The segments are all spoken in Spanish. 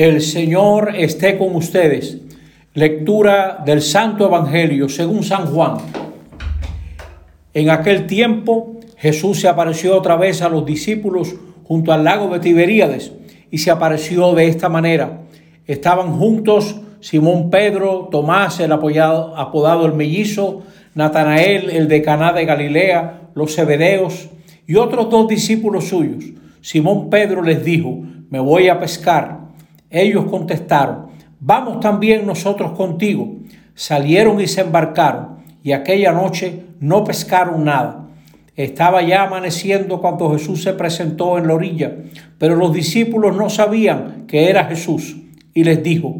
El Señor esté con ustedes. Lectura del Santo Evangelio según San Juan. En aquel tiempo Jesús se apareció otra vez a los discípulos junto al lago de Tiberíades y se apareció de esta manera. Estaban juntos Simón Pedro, Tomás el apodado el mellizo, Natanael el de Caná de Galilea, los Zebedeos y otros dos discípulos suyos. Simón Pedro les dijo, me voy a pescar. Ellos contestaron, vamos también nosotros contigo. Salieron y se embarcaron, y aquella noche no pescaron nada. Estaba ya amaneciendo cuando Jesús se presentó en la orilla, pero los discípulos no sabían que era Jesús, y les dijo,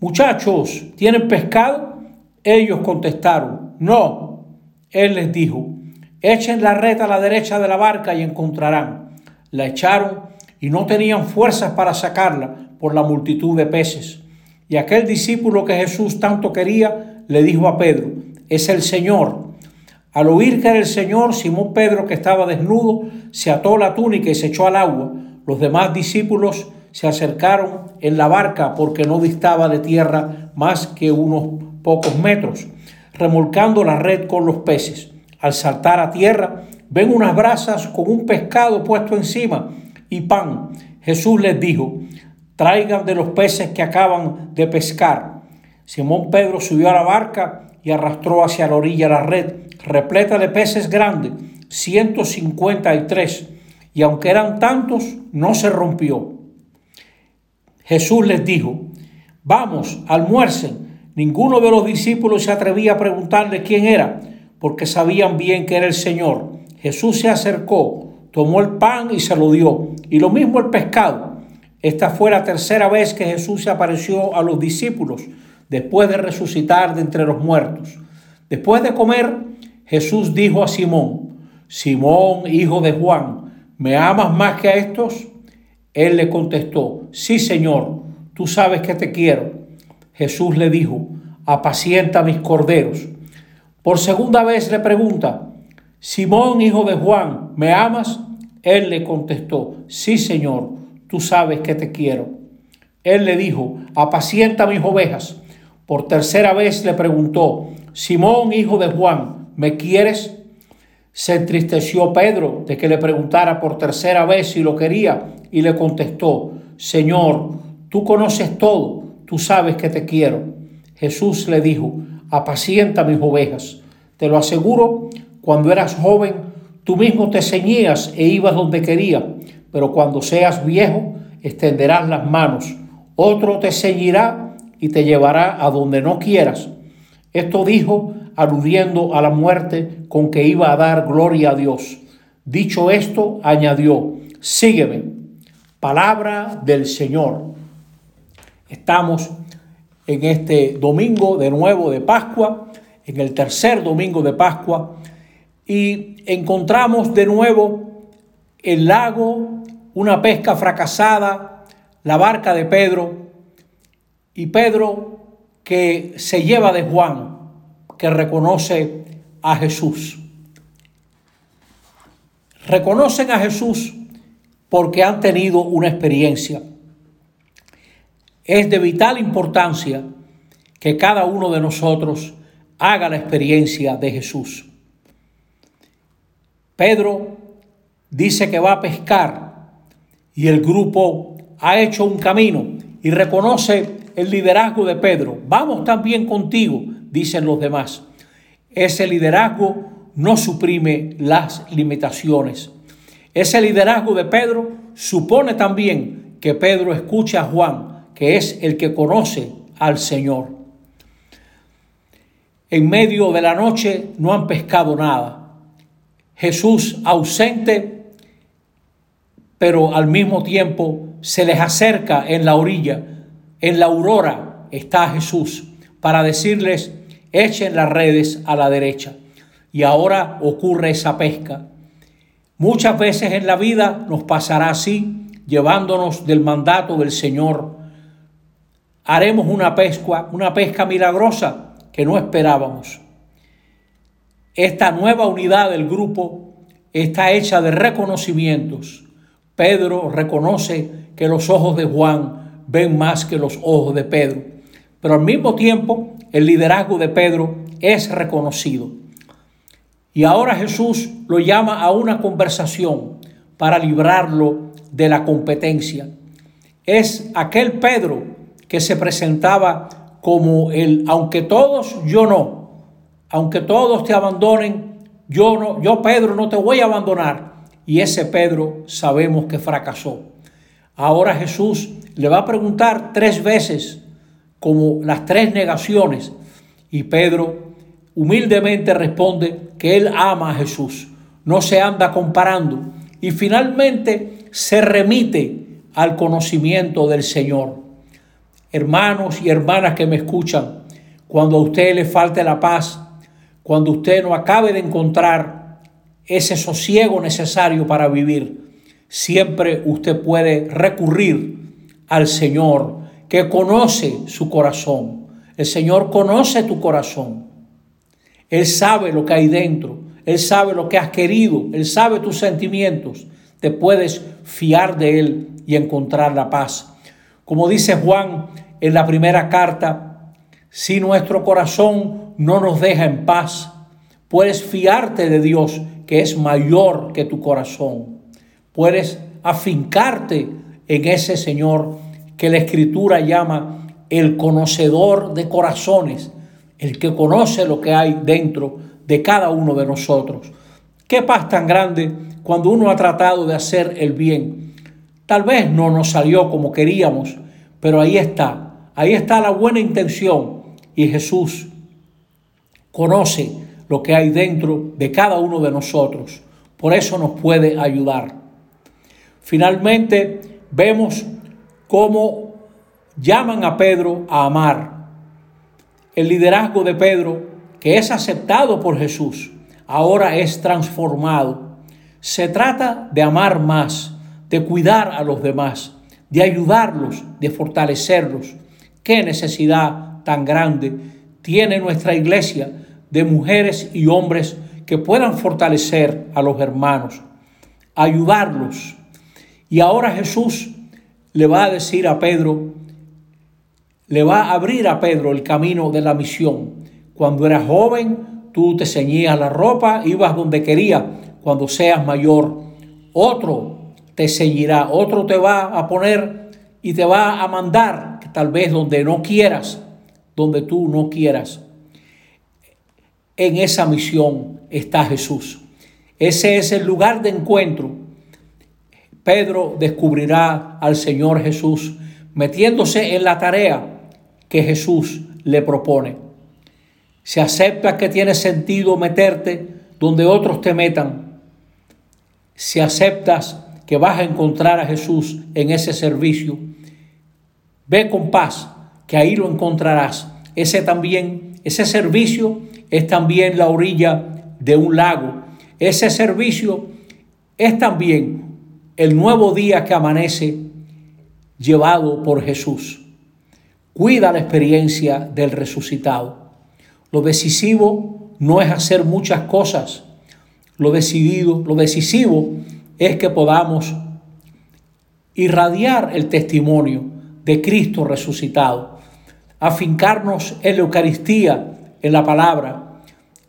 muchachos, ¿tienen pescado? Ellos contestaron, no. Él les dijo, echen la red a la derecha de la barca y encontrarán. La echaron y no tenían fuerzas para sacarla por la multitud de peces. Y aquel discípulo que Jesús tanto quería le dijo a Pedro, es el Señor. Al oír que era el Señor, Simón Pedro, que estaba desnudo, se ató la túnica y se echó al agua. Los demás discípulos se acercaron en la barca porque no distaba de tierra más que unos pocos metros, remolcando la red con los peces. Al saltar a tierra, ven unas brasas con un pescado puesto encima y pan. Jesús les dijo, traigan de los peces que acaban de pescar. Simón Pedro subió a la barca y arrastró hacia la orilla la red, repleta de peces grandes, 153, y aunque eran tantos, no se rompió. Jesús les dijo, vamos, almuercen. Ninguno de los discípulos se atrevía a preguntarle quién era, porque sabían bien que era el Señor. Jesús se acercó, tomó el pan y se lo dio, y lo mismo el pescado. Esta fue la tercera vez que Jesús se apareció a los discípulos después de resucitar de entre los muertos. Después de comer, Jesús dijo a Simón, Simón, hijo de Juan, ¿me amas más que a estos? Él le contestó, sí, Señor, tú sabes que te quiero. Jesús le dijo, apacienta mis corderos. Por segunda vez le pregunta, Simón, hijo de Juan, ¿me amas? Él le contestó, sí, Señor, tú sabes que te quiero. Él le dijo, apacienta mis ovejas. Por tercera vez le preguntó, Simón, hijo de Juan, ¿me quieres? Se entristeció Pedro de que le preguntara por tercera vez si lo quería y le contestó, Señor, tú conoces todo, tú sabes que te quiero. Jesús le dijo, apacienta mis ovejas. Te lo aseguro, cuando eras joven, tú mismo te ceñías e ibas donde quería pero cuando seas viejo extenderás las manos, otro te ceñirá y te llevará a donde no quieras. Esto dijo aludiendo a la muerte con que iba a dar gloria a Dios. Dicho esto, añadió, sígueme. Palabra del Señor. Estamos en este domingo de nuevo de Pascua, en el tercer domingo de Pascua, y encontramos de nuevo el lago, una pesca fracasada, la barca de Pedro y Pedro que se lleva de Juan, que reconoce a Jesús. Reconocen a Jesús porque han tenido una experiencia. Es de vital importancia que cada uno de nosotros haga la experiencia de Jesús. Pedro dice que va a pescar y el grupo ha hecho un camino y reconoce el liderazgo de Pedro. Vamos también contigo, dicen los demás. Ese liderazgo no suprime las limitaciones. Ese liderazgo de Pedro supone también que Pedro escucha a Juan, que es el que conoce al Señor. En medio de la noche no han pescado nada. Jesús ausente pero al mismo tiempo se les acerca en la orilla, en la aurora está Jesús para decirles, echen las redes a la derecha. Y ahora ocurre esa pesca. Muchas veces en la vida nos pasará así, llevándonos del mandato del Señor. Haremos una pesca, una pesca milagrosa que no esperábamos. Esta nueva unidad del grupo está hecha de reconocimientos Pedro reconoce que los ojos de Juan ven más que los ojos de Pedro. Pero al mismo tiempo, el liderazgo de Pedro es reconocido. Y ahora Jesús lo llama a una conversación para librarlo de la competencia. Es aquel Pedro que se presentaba como el, aunque todos, yo no, aunque todos te abandonen, yo no, yo Pedro no te voy a abandonar. Y ese Pedro sabemos que fracasó. Ahora Jesús le va a preguntar tres veces, como las tres negaciones, y Pedro humildemente responde que él ama a Jesús, no se anda comparando y finalmente se remite al conocimiento del Señor. Hermanos y hermanas que me escuchan, cuando a usted le falte la paz, cuando usted no acabe de encontrar ese sosiego necesario para vivir, siempre usted puede recurrir al Señor que conoce su corazón. El Señor conoce tu corazón. Él sabe lo que hay dentro. Él sabe lo que has querido. Él sabe tus sentimientos. Te puedes fiar de Él y encontrar la paz. Como dice Juan en la primera carta, si nuestro corazón no nos deja en paz, puedes fiarte de Dios que es mayor que tu corazón. Puedes afincarte en ese Señor que la Escritura llama el conocedor de corazones el que conoce lo que hay dentro de cada uno de nosotros. Qué paz tan grande cuando uno ha tratado de hacer el bien. Tal vez no nos salió como queríamos, pero ahí está, ahí está la buena intención y Jesús conoce lo que hay dentro de cada uno de nosotros. Por eso nos puede ayudar. Finalmente vemos cómo llaman a Pedro a amar el liderazgo de Pedro, que es aceptado por Jesús, ahora es transformado. Se trata de amar más, de cuidar a los demás, de ayudarlos, de fortalecerlos. Qué necesidad tan grande tiene nuestra iglesia de mujeres y hombres que puedan fortalecer a los hermanos, ayudarlos. Y ahora Jesús le va a decir a Pedro le va a abrir a Pedro el camino de la misión. Cuando eras joven, tú te ceñías la ropa, ibas donde querías. Cuando seas mayor, otro te ceñirá, otro te va a poner y te va a mandar, tal vez donde no quieras, donde tú no quieras. En esa misión está Jesús. Ese es el lugar de encuentro. Pedro descubrirá al Señor Jesús metiéndose en la tarea que Jesús le propone. Se acepta que tiene sentido meterte donde otros te metan. Si aceptas que vas a encontrar a Jesús en ese servicio, ve con paz, que ahí lo encontrarás. Ese también, ese servicio es también la orilla de un lago. Ese servicio es también el nuevo día que amanece llevado por Jesús. Cuida la experiencia del resucitado. Lo decisivo no es hacer muchas cosas. Lo decidido, lo decisivo es que podamos irradiar el testimonio de Cristo resucitado, afincarnos en la Eucaristía, en la palabra.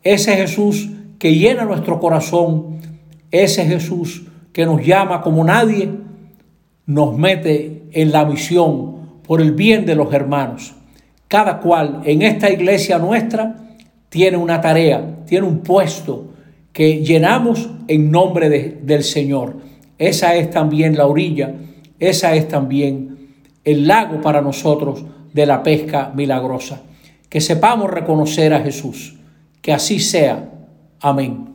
Ese Jesús que llena nuestro corazón, ese Jesús que nos llama como nadie, nos mete en la misión por el bien de los hermanos. Cada cual en esta iglesia nuestra tiene una tarea, tiene un puesto que llenamos en nombre del Señor. Esa es también la orilla, esa es también el lago para nosotros de la pesca milagrosa. Que sepamos reconocer a Jesús. Que así sea. Amén.